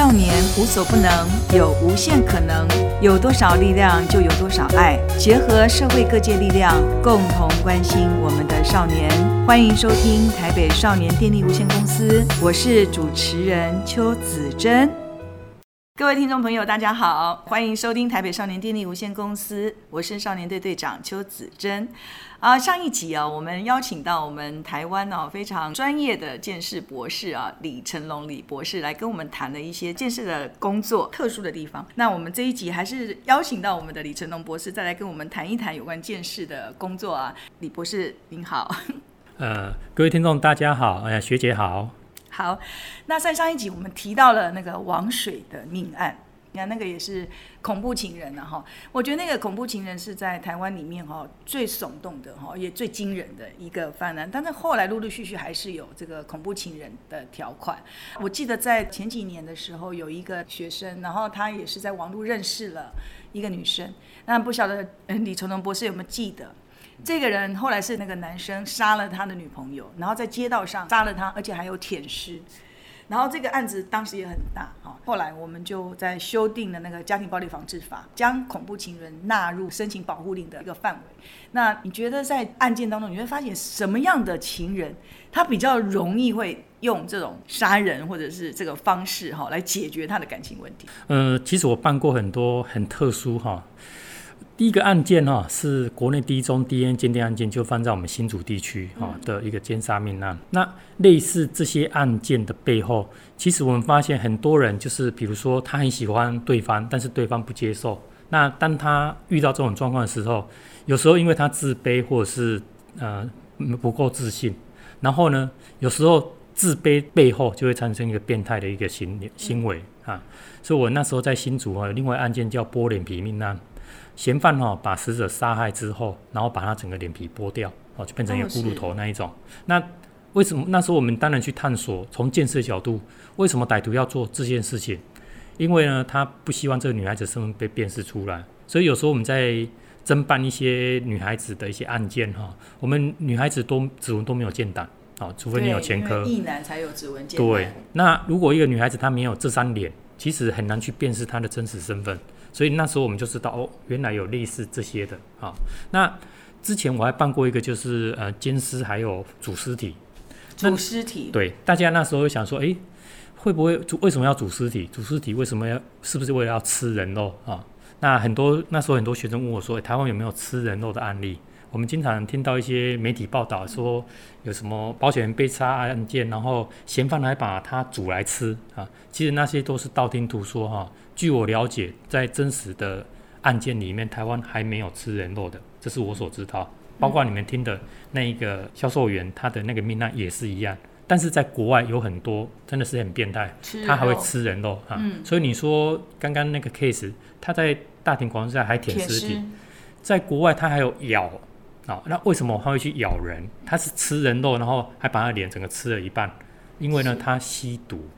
少年无所不能，有无限可能。有多少力量，就有多少爱。结合社会各界力量，共同关心我们的少年。欢迎收听台北少年电力无限公司，我是主持人邱子珍。各位听众朋友，大家好，欢迎收听台北少年电力无限公司，我是少年队队长邱子珍。啊，上一集啊，我们邀请到我们台湾哦非常专业的鉴识博士啊李成龙李博士来跟我们谈了一些鉴识的工作特殊的地方。那我们这一集还是邀请到我们的李成龙博士再来跟我们谈一谈有关鉴识的工作啊。李博士您好。呃，各位听众大家好，哎呀学姐好。好，那在上一集我们提到了那个王水的命案。你看那个也是恐怖情人了哈，我觉得那个恐怖情人是在台湾里面哈最耸动的哈，也最惊人的一个犯案。但是后来陆陆续续还是有这个恐怖情人的条款。我记得在前几年的时候，有一个学生，然后他也是在网络认识了一个女生。那不晓得李成龙博士有没有记得，这个人后来是那个男生杀了他的女朋友，然后在街道上杀了他，而且还有舔尸。然后这个案子当时也很大哈，后来我们就在修订了那个家庭暴力防治法，将恐怖情人纳入申请保护令的一个范围。那你觉得在案件当中，你会发现什么样的情人，他比较容易会用这种杀人或者是这个方式哈来解决他的感情问题？呃，其实我办过很多很特殊哈。第一个案件哈是国内第一宗 DNA 鉴定案件，就放在我们新竹地区哈的一个奸杀命案。那类似这些案件的背后，其实我们发现很多人就是，比如说他很喜欢对方，但是对方不接受。那当他遇到这种状况的时候，有时候因为他自卑或者是呃不够自信，然后呢，有时候自卑背后就会产生一个变态的一个行行为啊。所以我那时候在新竹啊，另外案件叫剥脸皮命案。嫌犯哈把死者杀害之后，然后把他整个脸皮剥掉，哦，就变成一个骷髅头那一种。哦、那为什么那时候我们当然去探索，从建设角度，为什么歹徒要做这件事情？因为呢，他不希望这个女孩子身份被辨识出来。所以有时候我们在侦办一些女孩子的一些案件哈，我们女孩子都指纹都没有建档，哦，除非你有前科。异男才有指纹鉴。对，那如果一个女孩子她没有这张脸，其实很难去辨识她的真实身份。所以那时候我们就知道哦，原来有类似这些的啊。那之前我还办过一个，就是呃，奸尸还有煮尸体。煮尸体。对，大家那时候会想说，哎、欸，会不会煮？为什么要煮尸体？煮尸体为什么要？是不是为了要吃人肉啊？那很多那时候很多学生问我说，欸、台湾有没有吃人肉的案例？我们经常听到一些媒体报道说，有什么保险人被杀案件，然后嫌犯还把它煮来吃啊。其实那些都是道听途说哈、啊。据我了解，在真实的案件里面，台湾还没有吃人肉的，这是我所知道。包括你们听的那一个销售员，他的那个命案也是一样。但是在国外有很多真的是很变态，他还会吃人肉啊。嗯、所以你说刚刚那个 case，他在大庭广众下还舔尸体，在国外他还有咬啊。那为什么他会去咬人？他是吃人肉，然后还把他脸整个吃了一半，因为呢他吸毒。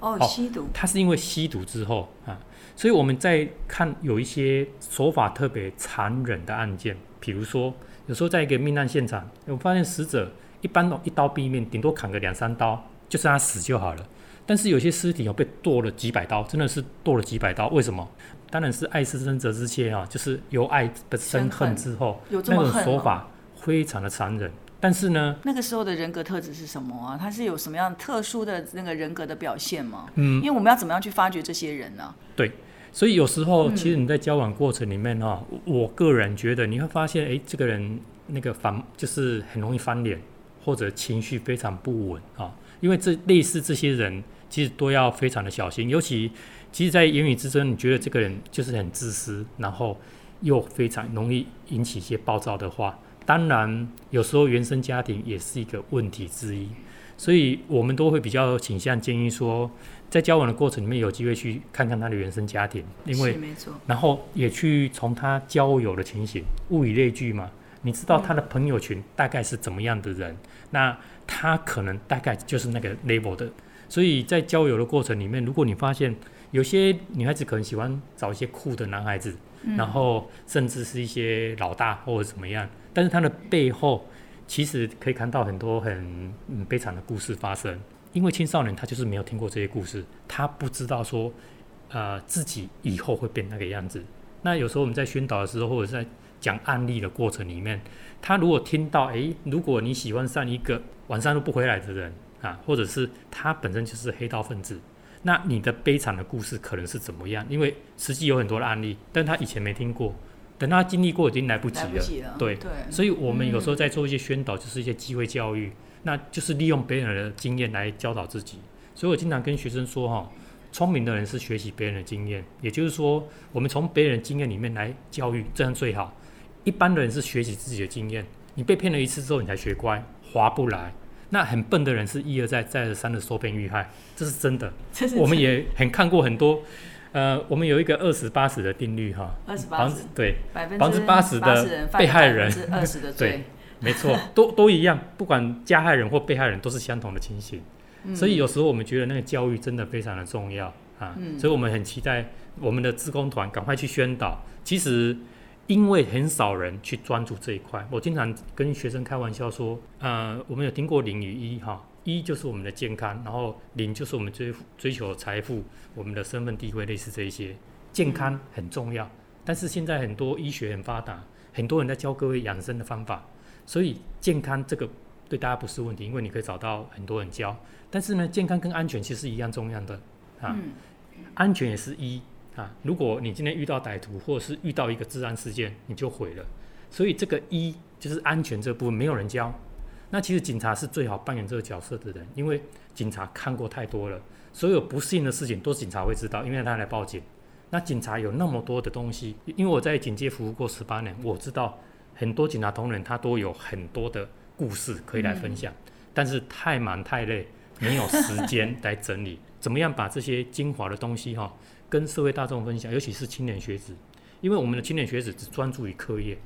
哦，吸毒。他是因为吸毒之后啊。所以我们在看有一些手法特别残忍的案件，比如说有时候在一个命案现场，我发现死者一般都一刀毙命，顶多砍个两三刀，就是他死就好了。但是有些尸体有被剁了几百刀，真的是剁了几百刀。为什么？当然是爱之深责之切啊，就是由爱的生恨之后，有这么狠哦？那种手法非常的残忍。但是呢，那个时候的人格特质是什么啊？他是有什么样特殊的那个人格的表现吗？嗯，因为我们要怎么样去发掘这些人呢？对。所以有时候，其实你在交往过程里面哈，嗯、我个人觉得你会发现，哎，这个人那个反就是很容易翻脸，或者情绪非常不稳啊。因为这类似这些人，其实都要非常的小心。尤其，其实，在言语之中，你觉得这个人就是很自私，然后又非常容易引起一些暴躁的话。当然，有时候原生家庭也是一个问题之一。所以我们都会比较倾向建议说，在交往的过程里面，有机会去看看他的原生家庭，因为没错，然后也去从他交友的情形，物以类聚嘛，你知道他的朋友群大概是怎么样的人，那他可能大概就是那个 level 的。所以在交友的过程里面，如果你发现有些女孩子可能喜欢找一些酷的男孩子，然后甚至是一些老大或者怎么样，但是他的背后。其实可以看到很多很悲惨的故事发生，因为青少年他就是没有听过这些故事，他不知道说，呃，自己以后会变那个样子。那有时候我们在宣导的时候，或者在讲案例的过程里面，他如果听到，诶，如果你喜欢上一个晚上都不回来的人啊，或者是他本身就是黑道分子，那你的悲惨的故事可能是怎么样？因为实际有很多的案例，但他以前没听过，等他经历过已经来不及了。对对，所以我们有时候在做一些宣导，就是一些机会教育，嗯、那就是利用别人的经验来教导自己。所以我经常跟学生说，哈。聪明的人是学习别人的经验，也就是说，我们从别人的经验里面来教育，这样最好。一般的人是学习自己的经验，你被骗了一次之后，你才学乖，划不来。那很笨的人是一而再、再而三的受骗遇害，这是真的。我们也很看过很多，呃，我们有一个二十八十的定律哈，二十八十对，百分之八十的被害人，二十的罪，对，没错，都都一样，不管加害人或被害人都是相同的情形。所以有时候我们觉得那个教育真的非常的重要啊，嗯、所以我们很期待我们的志工团赶快去宣导。其实因为很少人去专注这一块，我经常跟学生开玩笑说，呃，我们有听过零与一哈，一就是我们的健康，然后零就是我们追追求财富，我们的身份地位类似这一些，健康很重要。但是现在很多医学很发达，很多人在教各位养生的方法，所以健康这个。对大家不是问题，因为你可以找到很多人教。但是呢，健康跟安全其实是一样重要的啊，嗯、安全也是一啊。如果你今天遇到歹徒，或者是遇到一个治安事件，你就毁了。所以这个一就是安全这部分没有人教。那其实警察是最好扮演这个角色的人，因为警察看过太多了，所有不幸的事情都是警察会知道，因为他来报警。那警察有那么多的东西，因为我在警界服务过十八年，我知道很多警察同仁他都有很多的。故事可以来分享，嗯、但是太忙太累，没有时间来整理。怎么样把这些精华的东西哈，跟社会大众分享，尤其是青年学子，因为我们的青年学子只专注于课业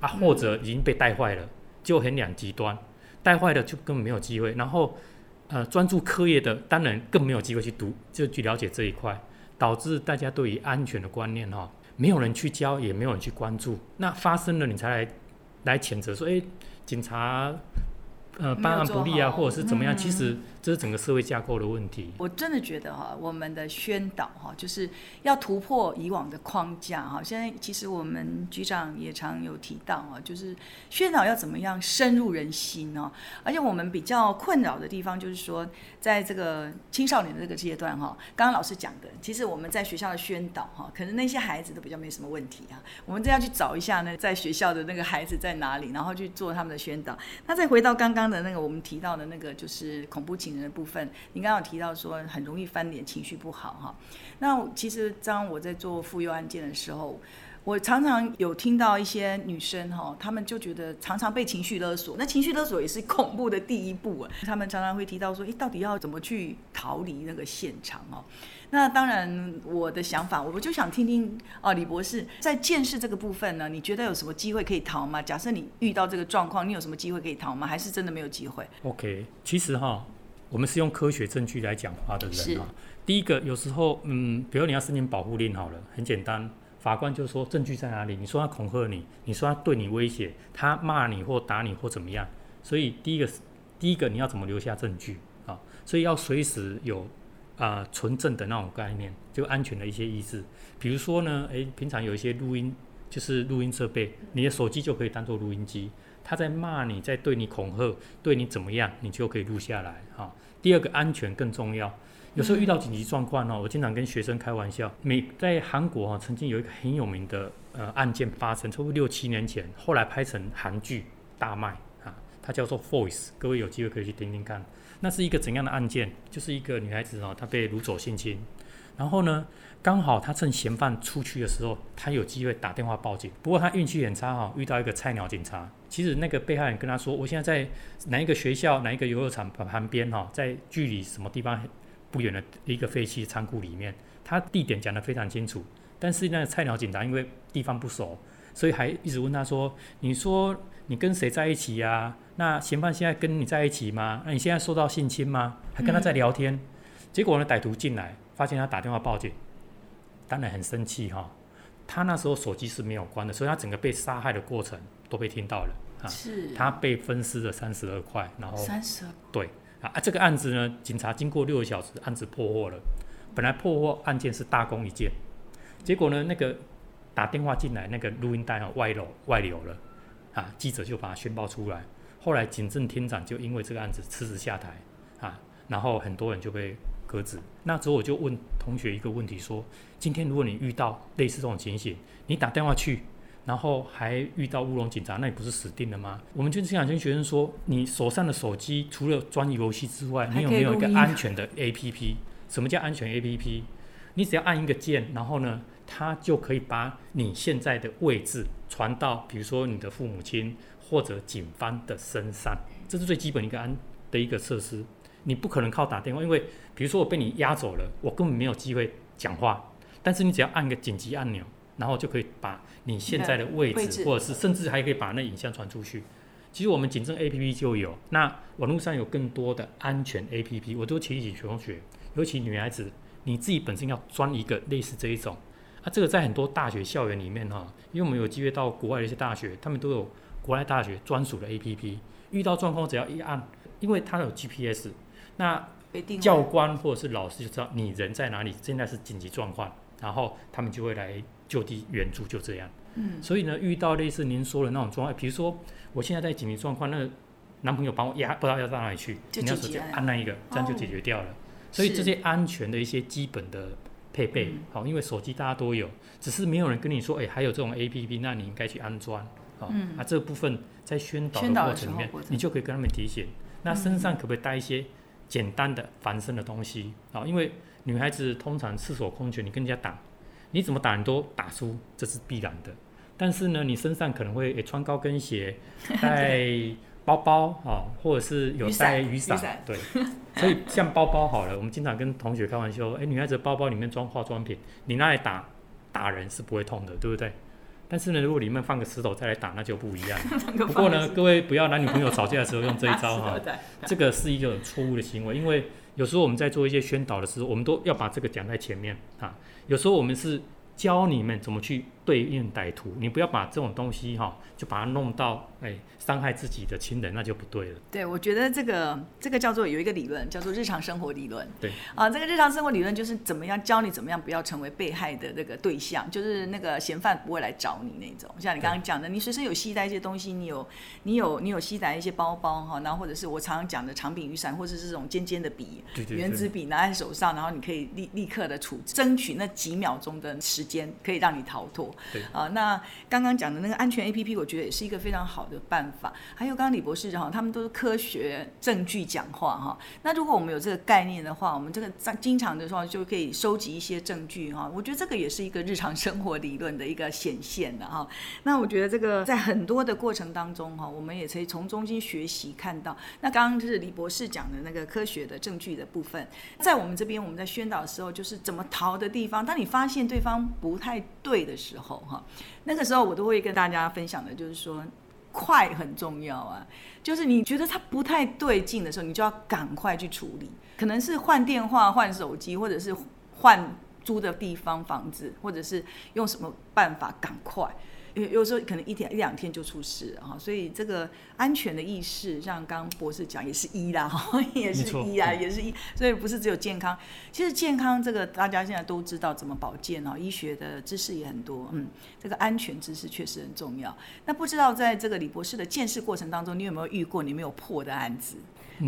啊，或者已经被带坏了，就很两极端。带坏了就根本没有机会，然后呃专注课业的当然更没有机会去读，就去了解这一块，导致大家对于安全的观念哈，没有人去教，也没有人去关注。那发生了，你才来来谴责说，哎。警察，呃，办案不力啊，或者是怎么样？嗯、其实这是整个社会架构的问题。我真的觉得哈，我们的宣导哈，就是要突破以往的框架哈。现在其实我们局长也常有提到啊，就是宣导要怎么样深入人心哦？而且我们比较困扰的地方就是说，在这个青少年的这个阶段哈，刚刚老师讲的，其实我们在学校的宣导哈，可能那些孩子都比较没什么问题啊。我们这样去找一下呢，在学校的那个孩子在哪里，然后去做他们的宣导。那再回到刚刚的那个我们提到的那个，就是恐怖情人的部分。你刚刚有提到说很容易翻脸，情绪不好哈。那其实当我在做妇幼案件的时候，我常常有听到一些女生哈，她们就觉得常常被情绪勒索。那情绪勒索也是恐怖的第一步啊。她们常常会提到说，诶，到底要怎么去逃离那个现场哦？那当然，我的想法，我就想听听哦，李博士在见识这个部分呢，你觉得有什么机会可以逃吗？假设你遇到这个状况，你有什么机会可以逃吗？还是真的没有机会？OK，其实哈，我们是用科学证据来讲话的人啊。第一个，有时候嗯，比如你要申请保护令好了，很简单，法官就说证据在哪里？你说他恐吓你，你说他对你威胁，他骂你或打你或怎么样？所以第一个，第一个你要怎么留下证据啊？所以要随时有。啊，纯正的那种概念，就安全的一些意识。比如说呢，诶，平常有一些录音，就是录音设备，你的手机就可以当做录音机。他在骂你，在对你恐吓，对你怎么样，你就可以录下来。哈，第二个安全更重要。有时候遇到紧急状况哦，我经常跟学生开玩笑，美在韩国哈，曾经有一个很有名的呃案件发生，差不多六七年前，后来拍成韩剧大卖啊，它叫做《Voice》，各位有机会可以去听听看。那是一个怎样的案件？就是一个女孩子哦，她被掳走性侵，然后呢，刚好他趁嫌犯出去的时候，他有机会打电话报警。不过他运气很差哈，遇到一个菜鸟警察。其实那个被害人跟他说：“我现在在哪一个学校、哪一个游乐场旁边哈，在距离什么地方不远的一个废弃仓库里面。”他地点讲得非常清楚。但是那个菜鸟警察因为地方不熟，所以还一直问他说：“你说？”你跟谁在一起呀、那嫌犯现在跟你在一起吗？那你现在受到性侵吗？还跟他在聊天，嗯、结果呢，歹徒进来，发现他打电话报警，当然很生气哈。他那时候手机是没有关的，所以他整个被杀害的过程都被听到了啊。是。他被分尸了三十二块，然后三十二对，啊，这个案子呢，警察经过六个小时，案子破获了。本来破获案件是大功一件，结果呢，那个打电话进来那个录音带啊外漏外流了，啊，记者就把它宣报出来。后来警政厅长就因为这个案子辞职下台，啊，然后很多人就被革职。那之后我就问同学一个问题说：今天如果你遇到类似这种情形，你打电话去？然后还遇到乌龙警察，那你不是死定了吗？我们就经常跟学生说，你手上的手机除了装游戏之外，你有没有一个安全的 APP？什么叫安全 APP？你只要按一个键，然后呢，它就可以把你现在的位置传到，比如说你的父母亲或者警方的身上，这是最基本一个安的一个设施。你不可能靠打电话，因为比如说我被你压走了，我根本没有机会讲话。但是你只要按个紧急按钮。然后就可以把你现在的位置，或者是甚至还可以把那影像传出去。其实我们警政 APP 就有，那网络上有更多的安全 APP，我都提醒同学，尤其女孩子，你自己本身要装一个类似这一种。啊，这个在很多大学校园里面哈，因为我们有机会到国外的一些大学，他们都有国外大学专属的 APP，遇到状况只要一按，因为它有 GPS，那教官或者是老师就知道你人在哪里，现在是紧急状况，然后他们就会来。就地援助就这样，嗯，所以呢，遇到类似您说的那种状况，比如说我现在在紧急状况，那个男朋友把我压，不知道要到哪里去，你要直接按那一个，这样就解决掉了。哦、所以这些安全的一些基本的配备，好，因为手机大家都有，只是没有人跟你说，哎，还有这种 APP，那你应该去安装，好，嗯，啊，这部分在宣导的过程里面，你就可以跟他们提醒。那身上可不可以带一些简单的防身的东西？啊，因为女孩子通常赤手空拳，你跟人家打。你怎么打你都打输，这是必然的。但是呢，你身上可能会诶穿高跟鞋，带包包啊，或者是有带雨伞，对。所以像包包好了，我们经常跟同学开玩笑，诶，女孩子包包里面装化妆品，你拿来打打人是不会痛的，对不对？但是呢，如果里面放个石头再来打，那就不一样。不过呢，各位不要男女朋友吵架的时候用这一招哈，这个是一个错误的行为，因为有时候我们在做一些宣导的时候，我们都要把这个讲在前面啊。有时候我们是教你们怎么去对应歹徒，你不要把这种东西哈，就把它弄到哎伤害自己的亲人，那就不对了。对，我觉得这个这个叫做有一个理论，叫做日常生活理论。对啊，这个日常生活理论就是怎么样教你怎么样不要成为被害的那个对象，就是那个嫌犯不会来找你那种。像你刚刚讲的，你随身有携带一些东西，你有你有你有携带一些包包哈，然后或者是我常常讲的长柄雨伞，或者是这种尖尖的笔、对对原子笔拿在手上，然后你可以立立刻的处争取那几秒钟的时间，可以让你逃脱。啊，那刚刚讲的那个安全 APP，我觉得也是一个非常好的办法。还有刚刚李博士哈，他们都是科学证据讲话哈。那如果我们有这个概念的话，我们这个在经常的时候就可以收集一些证据哈。我觉得这个也是一个日常生活理论的一个显现的哈。那我觉得这个在很多的过程当中哈，我们也可以从中间学习看到。那刚刚就是李博士讲的那个科学的证据的部分，在我们这边我们在宣导的时候，就是怎么逃的地方。当你发现对方不太对的时候候哈，那个时候我都会跟大家分享的，就是说。快很重要啊，就是你觉得他不太对劲的时候，你就要赶快去处理，可能是换电话、换手机，或者是换租的地方、房子，或者是用什么办法赶快。有有时候可能一天一两天就出事哈，所以这个安全的意识，像刚刚博士讲，也是一啦，也是一啊，也是一，所以不是只有健康。其实健康这个大家现在都知道怎么保健哦，医学的知识也很多，嗯，这个安全知识确实很重要。那不知道在这个李博士的见识过程当中，你有没有遇过你没有破的案子？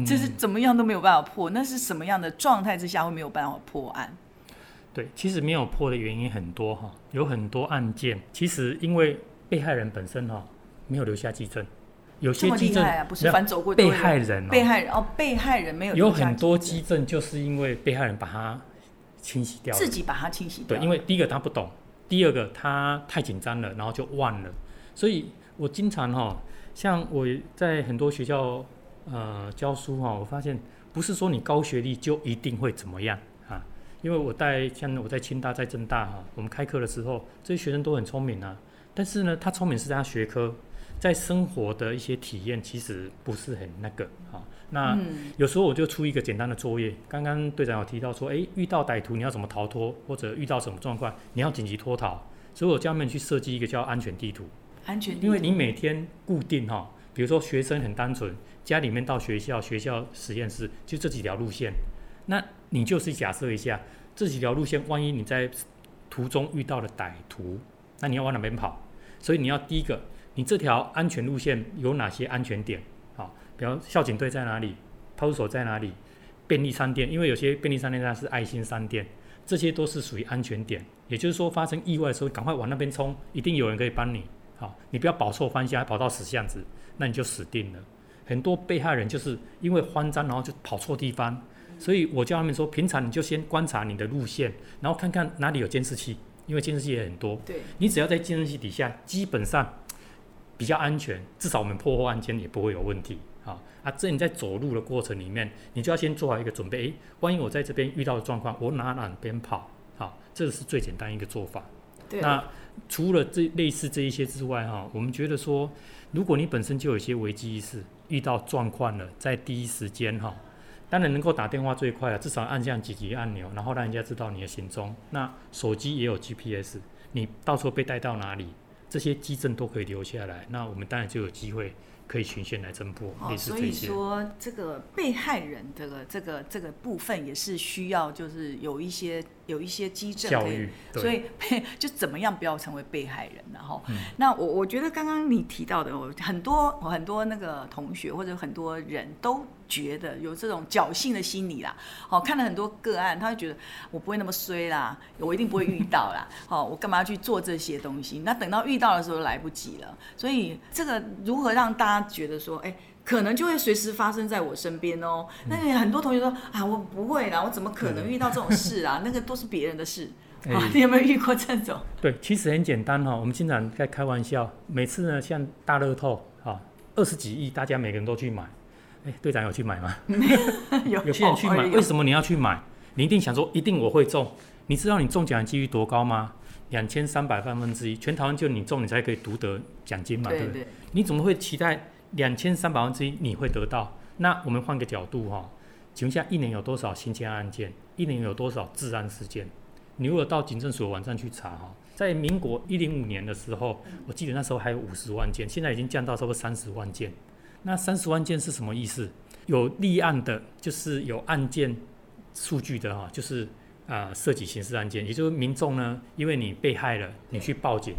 就是怎么样都没有办法破，那是什么样的状态之下会没有办法破案？对，其实没有破的原因很多哈，有很多案件，其实因为被害人本身哈没有留下迹证，有些迹证、啊、不是反走过被害人，被害人哦，被害人没有有很多基证，就是因为被害人把它清洗掉了，自己把它清洗掉。对，因为第一个他不懂，第二个他太紧张了，然后就忘了。所以我经常哈，像我在很多学校呃教书哈，我发现不是说你高学历就一定会怎么样。因为我带像我在清大在政大哈，我们开课的时候，这些学生都很聪明啊。但是呢，他聪明是在他学科，在生活的一些体验其实不是很那个啊。那有时候我就出一个简单的作业。刚刚队长有提到说，诶，遇到歹徒你要怎么逃脱，或者遇到什么状况你要紧急脱逃，所以我叫他们去设计一个叫安全地图。安全地图。因为你每天固定哈比如说学生很单纯，家里面到学校，学校实验室，就这几条路线。那你就是假设一下，这几条路线，万一你在途中遇到了歹徒，那你要往哪边跑？所以你要第一个，你这条安全路线有哪些安全点？好，比方校警队在哪里，派出所在哪里，便利商店，因为有些便利商店它是爱心商店，这些都是属于安全点。也就是说，发生意外的时候，赶快往那边冲，一定有人可以帮你。好，你不要跑错方向，跑到死巷子，那你就死定了。很多被害人就是因为慌张，然后就跑错地方。所以我叫他们说，平常你就先观察你的路线，然后看看哪里有监视器，因为监视器也很多。对，你只要在监视器底下，基本上比较安全，至少我们破获案件也不会有问题。啊啊，这你在走路的过程里面，你就要先做好一个准备。诶，万一我在这边遇到的状况，我哪哪边跑？好，这个是最简单一个做法。对。那除了这类似这一些之外，哈，我们觉得说，如果你本身就有一些危机意识，遇到状况了，在第一时间，哈。当然能够打电话最快了，至少按下紧急按钮，然后让人家知道你的行踪。那手机也有 GPS，你到时候被带到哪里，这些机证都可以留下来。那我们当然就有机会。可以循线来侦破，哦，所以说这个被害人这个这个这个部分也是需要，就是有一些有一些机证可以，所以 就怎么样不要成为被害人，然后，嗯、那我我觉得刚刚你提到的，我很多很多那个同学或者很多人都觉得有这种侥幸的心理啦，好，看了很多个案，他就觉得我不会那么衰啦，我一定不会遇到啦，好，我干嘛要去做这些东西？那等到遇到的时候来不及了，所以这个如何让大家觉得说，哎，可能就会随时发生在我身边哦。那很多同学说啊，我不会啦，我怎么可能遇到这种事啊？那个都是别人的事。啊，你有没有遇过这种？对，其实很简单哈，我们经常在开玩笑，每次呢像大乐透啊，二十几亿，大家每个人都去买。哎，队长有去买吗？有，有些人去买，为什么你要去买？你一定想说，一定我会中。你知道你中奖的几率多高吗？两千三百万分之一，全台湾就你中，你才可以独得奖金嘛，对，对不对？你怎么会期待两千三百万之一你会得到？那我们换个角度哈，请问一下，一年有多少新签案件？一年有多少治安事件？你如果到警政署网站去查哈，在民国一零五年的时候，我记得那时候还有五十万件，现在已经降到差不多三十万件。那三十万件是什么意思？有立案的，就是有案件数据的哈，就是啊、涉及刑事案件，也就是民众呢，因为你被害了，你去报警。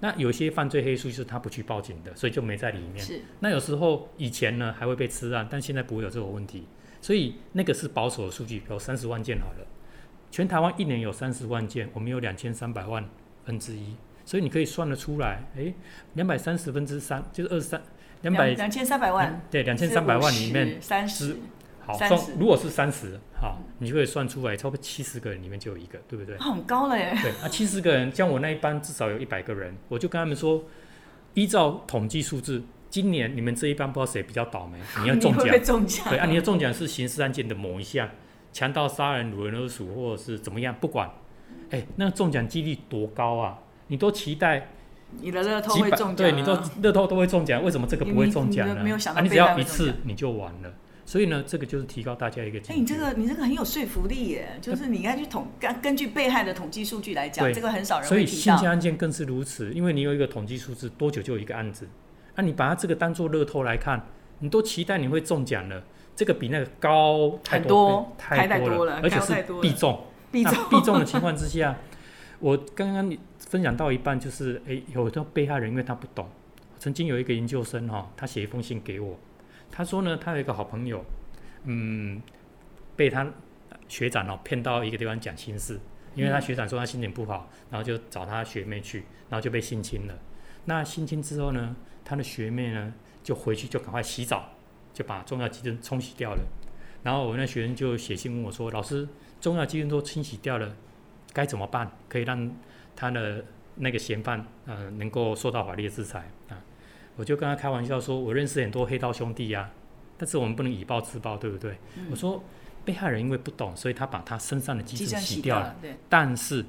那有些犯罪黑数是他不去报警的，所以就没在里面。是。那有时候以前呢还会被吃案，但现在不会有这个问题，所以那个是保守的数据，有三十万件好了。全台湾一年有三十万件，我们有两千三百万分之一，所以你可以算得出来，诶，两百三十分之三就是二十三。两百两千三百万，嗯、对，两千三百万里面三十，好算，如果是三十，好，你就可以算出来，差不多七十个人里面就有一个，对不对？很高了耶。对啊，七十个人，像我那一班至少有一百个人，我就跟他们说，依照统计数字，今年你们这一班不知道谁比较倒霉，你要中奖，会中奖，对啊，你的中奖是刑事案件的某一项，强盗、杀人、掳人勒赎，或者是怎么样，不管，哎，那个中奖几率多高啊？你都期待。你的乐透会中奖，对，你都乐透都会中奖，为什么这个不会中奖呢？啊，你只要一次你就完了，所以呢，这个就是提高大家一个。哎，你这个你这个很有说服力耶，就是你应该去统根根据被害的统计数据来讲，这个很少人会提到。所以新签案件更是如此，因为你有一个统计数字，多久就有一个案子，那、啊、你把它这个当做乐透来看，你都期待你会中奖了，这个比那个高太多太多了，太多了，而且是必中，必中必中的情况之下。我刚刚你分享到一半，就是诶，有的被害人因为他不懂，曾经有一个研究生哈，他写一封信给我，他说呢，他有一个好朋友，嗯，被他学长哦骗到一个地方讲心事，因为他学长说他心情不好，然后就找他学妹去，然后就被性侵了。那性侵之后呢，他的学妹呢就回去就赶快洗澡，就把重要基证冲洗掉了。然后我那学生就写信问我说，老师，重要基证都清洗掉了。该怎么办？可以让他的那个嫌犯，呃，能够受到法律的制裁啊？我就跟他开玩笑说，我认识很多黑道兄弟呀、啊，但是我们不能以暴制暴，对不对？嗯、我说被害人因为不懂，所以他把他身上的基证洗掉了，掉了但是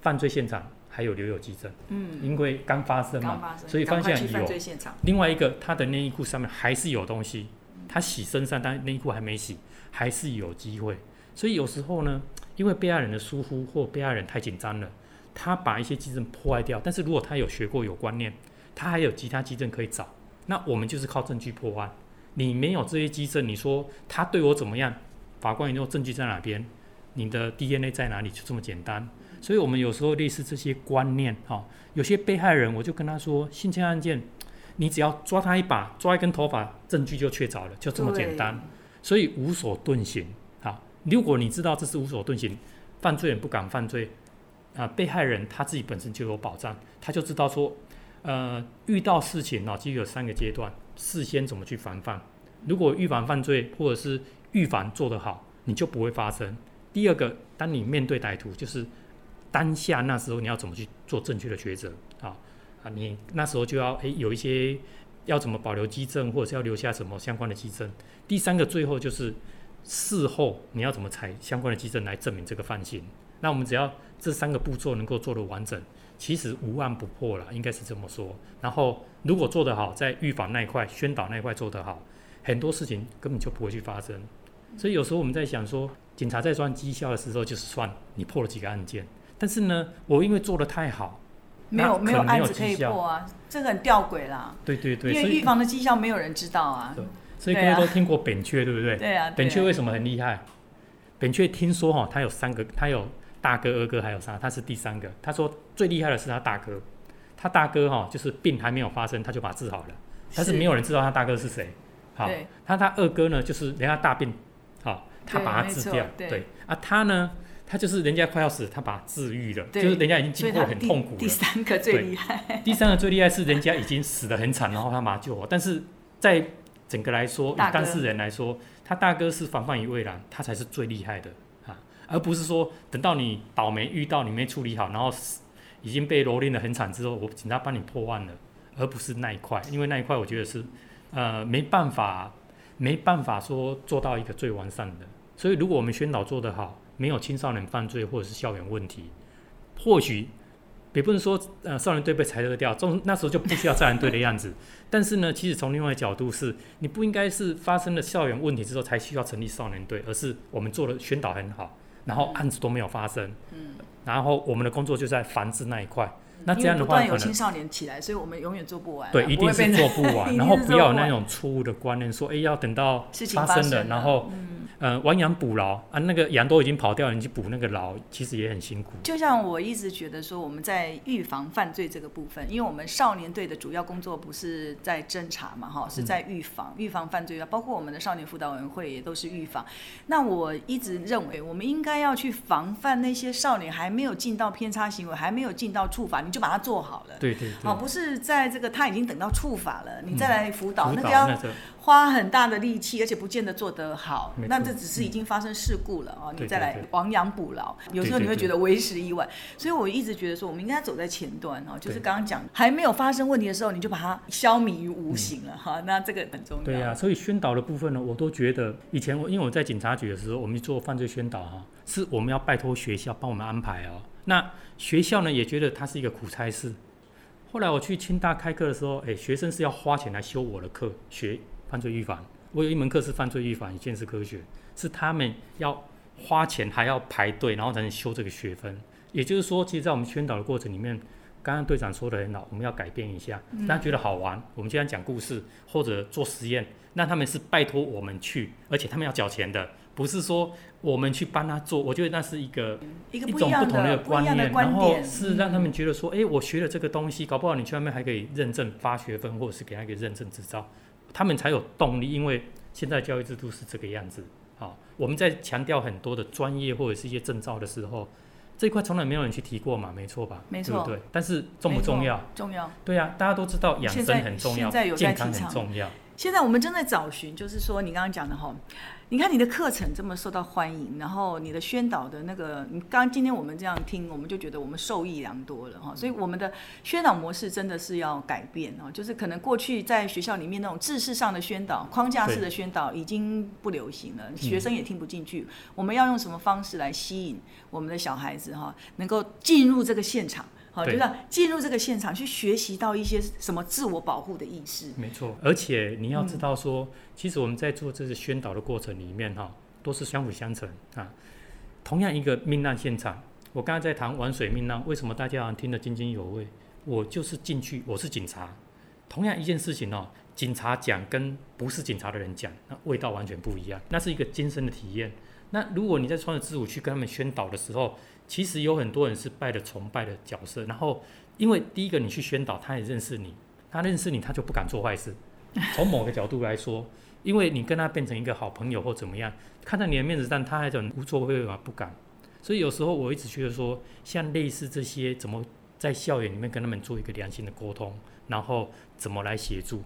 犯罪现场还有留有基证，嗯，因为刚发生嘛，所以发现有。另外一个，他的内衣裤上面还是有东西，他洗身上，但内衣裤还没洗，还是有机会。所以有时候呢。因为被害人的疏忽或被害人太紧张了，他把一些基证破坏掉。但是如果他有学过有观念，他还有其他基证可以找，那我们就是靠证据破案。你没有这些基证，你说他对我怎么样？法官也说证据在哪边？你的 DNA 在哪里？就这么简单。所以，我们有时候类似这些观念，哈，有些被害人，我就跟他说，性侵案件，你只要抓他一把，抓一根头发，证据就确凿了，就这么简单。所以无所遁形，好，如果你知道这是无所遁形，犯罪人不敢犯罪，啊，被害人他自己本身就有保障，他就知道说，呃，遇到事情呢，其实有三个阶段。事先怎么去防范？如果预防犯罪或者是预防做得好，你就不会发生。第二个，当你面对歹徒，就是当下那时候你要怎么去做正确的抉择啊？啊，你那时候就要诶有一些要怎么保留基证，或者是要留下什么相关的基证。第三个，最后就是事后你要怎么采相关的基证来证明这个犯行。那我们只要这三个步骤能够做得完整。其实无案不破了，应该是这么说。然后如果做得好，在预防那一块、宣导那一块做得好，很多事情根本就不会去发生。所以有时候我们在想说，警察在算绩效的时候，就是算你破了几个案件。但是呢，我因为做得太好，没有没有案子可以破啊，这个很吊诡啦。对对对，因为预防的绩效没有人知道啊。对，所以各位都听过扁鹊，对不对？对啊。扁鹊为什么很厉害？扁鹊听说哈，他有三个，他有。大哥、二哥还有啥？他是第三个。他说最厉害的是他大哥，他大哥哈、哦，就是病还没有发生，他就把他治好了。但是没有人知道他大哥是谁。好，他他二哥呢，就是人家大病，好，他把他治掉。对，对啊，他呢，他就是人家快要死，他把他治愈了，就是人家已经经过很痛苦了。第三个最厉害。第三个最厉害是人家已经死的很惨，然后他把他救活。但是在整个来说，以当事人来说，他大哥是防范于未然，他才是最厉害的。而不是说等到你倒霉遇到你没处理好，然后已经被蹂躏得很惨之后，我警察帮你破案了，而不是那一块，因为那一块我觉得是呃没办法没办法说做到一个最完善的。所以如果我们宣导做得好，没有青少年犯罪或者是校园问题，或许也不能说呃少年队被裁撤掉，中那时候就不需要少年队的样子。但是呢，其实从另外一个角度是，你不应该是发生了校园问题之后才需要成立少年队，而是我们做的宣导很好。然后案子都没有发生，嗯，然后我们的工作就在防治那一块。嗯、那这样的话，有青少年起来，所以我们永远做不完。对，一定是做不完。然后不要有那种错误的观念，说，哎，要等到发生了，然后。嗯呃，亡羊补牢啊，那个羊都已经跑掉了，你去补那个牢，其实也很辛苦。就像我一直觉得说，我们在预防犯罪这个部分，因为我们少年队的主要工作不是在侦查嘛，哈，是在预防，预防犯罪啊，包括我们的少年辅导委员会也都是预防。那我一直认为，我们应该要去防范那些少年还没有进到偏差行为，还没有进到触法，你就把它做好了。对对对。哦，不是在这个他已经等到触法了，你再来辅导，嗯、那个要花很大的力气，而且不见得做得好。那这只是已经发生事故了哦，嗯、你再来亡羊补牢，有时候你会觉得为时已晚。所以我一直觉得说，我们应该走在前端哦，就是刚刚讲还没有发生问题的时候，你就把它消弭于无形了哈、嗯。那这个很重要。对呀、啊，所以宣导的部分呢，我都觉得以前我因为我在警察局的时候，我们做犯罪宣导哈，是我们要拜托学校帮我们安排哦。那学校呢也觉得它是一个苦差事。后来我去清大开课的时候，哎，学生是要花钱来修我的课，学犯罪预防。我有一门课是犯罪预防与鉴识科学，是他们要花钱还要排队，然后才能修这个学分。也就是说，其实，在我们宣导的过程里面，刚刚队长说的很好，我们要改变一下，让他觉得好玩。我们经常讲故事或者做实验，那他们是拜托我们去，而且他们要缴钱的，不是说我们去帮他做。我觉得那是一个一个一种不同的观念，观然后是让他们觉得说，哎，我学了这个东西，搞不好你去外面还可以认证发学分，或者是给他一个认证执照。他们才有动力，因为现在教育制度是这个样子。好，我们在强调很多的专业或者是一些证照的时候，这一块从来没有人去提过嘛，没错吧？没错，对不对？但是重不重要？重要。对啊，大家都知道养生很重要，健康很重要。现在我们正在找寻，就是说你刚刚讲的哈。你看你的课程这么受到欢迎，然后你的宣导的那个，你刚刚今天我们这样听，我们就觉得我们受益良多了哈。所以我们的宣导模式真的是要改变哦，就是可能过去在学校里面那种知识上的宣导、框架式的宣导已经不流行了，学生也听不进去。我们要用什么方式来吸引我们的小孩子哈，能够进入这个现场？好，就是进入这个现场去学习到一些什么自我保护的意识。没错，而且你要知道说，嗯、其实我们在做这个宣导的过程里面哈，都是相辅相成啊。同样一个命案现场，我刚才在谈玩水命案，为什么大家好像听得津津有味？我就是进去，我是警察。同样一件事情哦，警察讲跟不是警察的人讲，那味道完全不一样，那是一个精神的体验。那如果你在穿着制服去跟他们宣导的时候，其实有很多人是拜的崇拜的角色，然后因为第一个你去宣导，他也认识你，他认识你，他就不敢做坏事。从某个角度来说，因为你跟他变成一个好朋友或怎么样，看在你的面子上，他还很无作为嘛，不敢。所以有时候我一直觉得说，像类似这些，怎么在校园里面跟他们做一个良性的沟通，然后怎么来协助。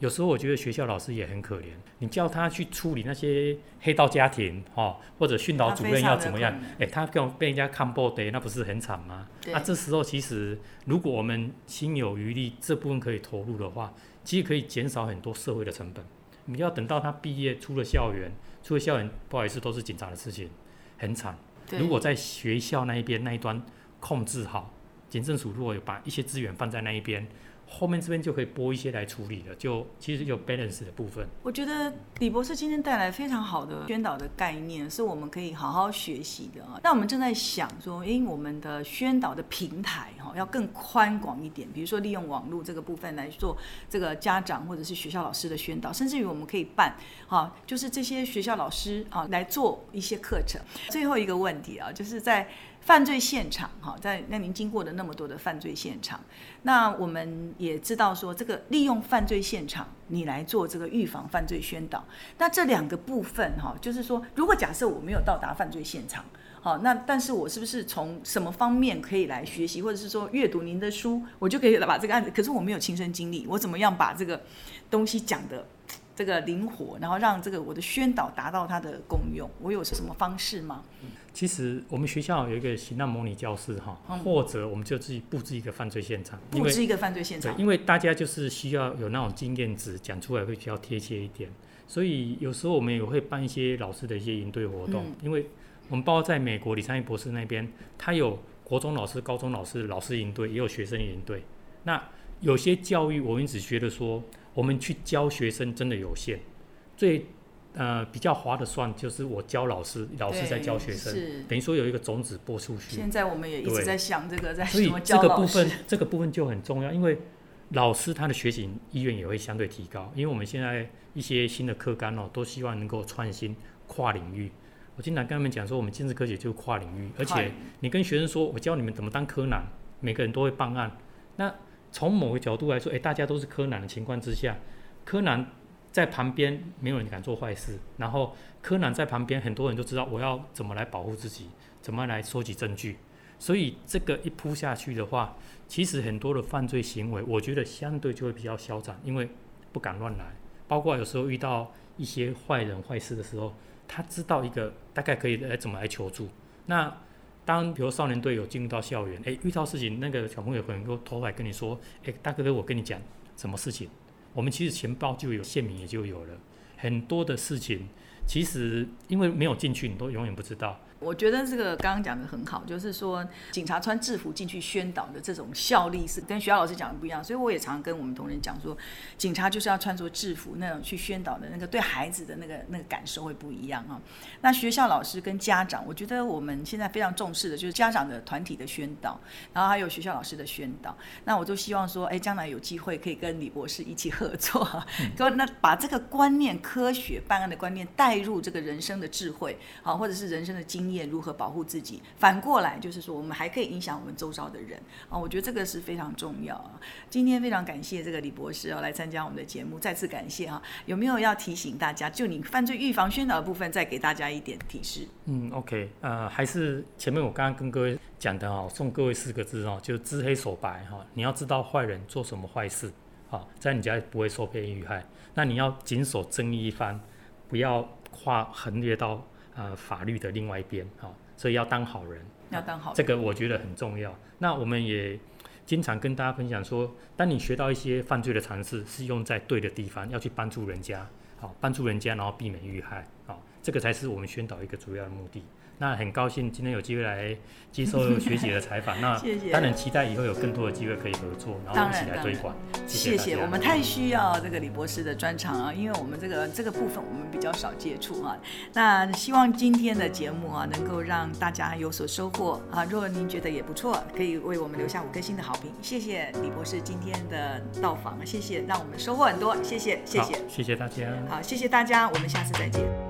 有时候我觉得学校老师也很可怜，你叫他去处理那些黑道家庭，哈，或者训导主任要怎么样？哎，他跟被人家看不得，那不是很惨吗？那啊，这时候其实如果我们心有余力，这部分可以投入的话，其实可以减少很多社会的成本。你要等到他毕业出了校园，出了校园，不好意思，都是警察的事情，很惨。如果在学校那一边那一端控制好，警政署如果有把一些资源放在那一边。后面这边就可以拨一些来处理了，就其实有 balance 的部分。我觉得李博士今天带来非常好的宣导的概念，是我们可以好好学习的啊。那我们正在想说，因为我们的宣导的平台哈要更宽广一点，比如说利用网络这个部分来做这个家长或者是学校老师的宣导，甚至于我们可以办哈，就是这些学校老师啊来做一些课程。最后一个问题啊，就是在。犯罪现场，哈，在那您经过的那么多的犯罪现场，那我们也知道说，这个利用犯罪现场，你来做这个预防犯罪宣导，那这两个部分，哈，就是说，如果假设我没有到达犯罪现场，好，那但是我是不是从什么方面可以来学习，或者是说阅读您的书，我就可以来把这个案子，可是我没有亲身经历，我怎么样把这个东西讲的？这个灵活，然后让这个我的宣导达到它的功用，我有什么方式吗？其实我们学校有一个刑案模拟教室哈，或者我们就自己布置一个犯罪现场，布置一个犯罪现场，因为大家就是需要有那种经验值，讲出来会比较贴切一点。所以有时候我们也会办一些老师的一些营队活动，因为我们包括在美国李昌钰博士那边，他有国中老师、高中老师老师营队，也有学生营队。那有些教育，我们只觉得说。我们去教学生真的有限，最呃比较划得算就是我教老师，老师在教学生，等于说有一个种子播出去。现在我们也一直在想这个，在所以这个部分，这个部分就很重要，因为老师他的学习意愿也会相对提高，因为我们现在一些新的课纲哦，都希望能够创新、跨领域。我经常跟他们讲说，我们精神科学就是跨领域，而且你跟学生说我教你们怎么当柯南，每个人都会办案，那。从某个角度来说，诶，大家都是柯南的情况之下，柯南在旁边，没有人敢做坏事。然后柯南在旁边，很多人都知道我要怎么来保护自己，怎么来收集证据。所以这个一铺下去的话，其实很多的犯罪行为，我觉得相对就会比较消长，因为不敢乱来。包括有时候遇到一些坏人坏事的时候，他知道一个大概可以来怎么来求助。那当比如少年队有进入到校园，哎，遇到事情，那个小朋友可能够投来跟你说，哎，大哥哥，我跟你讲什么事情？我们其实钱包就有，县名也就有了很多的事情，其实因为没有进去，你都永远不知道。我觉得这个刚刚讲的很好，就是说警察穿制服进去宣导的这种效力是跟学校老师讲的不一样，所以我也常跟我们同仁讲说，警察就是要穿着制服那种去宣导的那个对孩子的那个那个感受会不一样啊。那学校老师跟家长，我觉得我们现在非常重视的就是家长的团体的宣导，然后还有学校老师的宣导。那我就希望说，哎，将来有机会可以跟李博士一起合作，那把这个观念、科学办案的观念带入这个人生的智慧，好，或者是人生的经如何保护自己？反过来就是说，我们还可以影响我们周遭的人啊！我觉得这个是非常重要啊。今天非常感谢这个李博士哦来参加我们的节目，再次感谢哈。有没有要提醒大家？就你犯罪预防宣导的部分，再给大家一点提示。嗯，OK，呃，还是前面我刚刚跟各位讲的哈，送各位四个字哦，就知黑守白哈。你要知道坏人做什么坏事啊，在你家不会受骗遇害。那你要谨守正义一番，不要跨横越到。呃，法律的另外一边，哈、哦，所以要当好人，要当好人，这个我觉得很重要。那我们也经常跟大家分享说，当你学到一些犯罪的常识，是用在对的地方，要去帮助人家，好、哦，帮助人家，然后避免遇害，好、哦，这个才是我们宣导一个主要的目的。那很高兴今天有机会来接受学姐的采访。那 当然期待以后有更多的机会可以合作，然后一起来推广。谢谢，我们太需要这个李博士的专长啊，因为我们这个这个部分我们比较少接触啊。那希望今天的节目啊，能够让大家有所收获啊。如果您觉得也不错，可以为我们留下五颗星的好评。谢谢李博士今天的到访，谢谢，让我们收获很多。谢谢，谢谢，谢谢大家。好，谢谢大家，我们下次再见。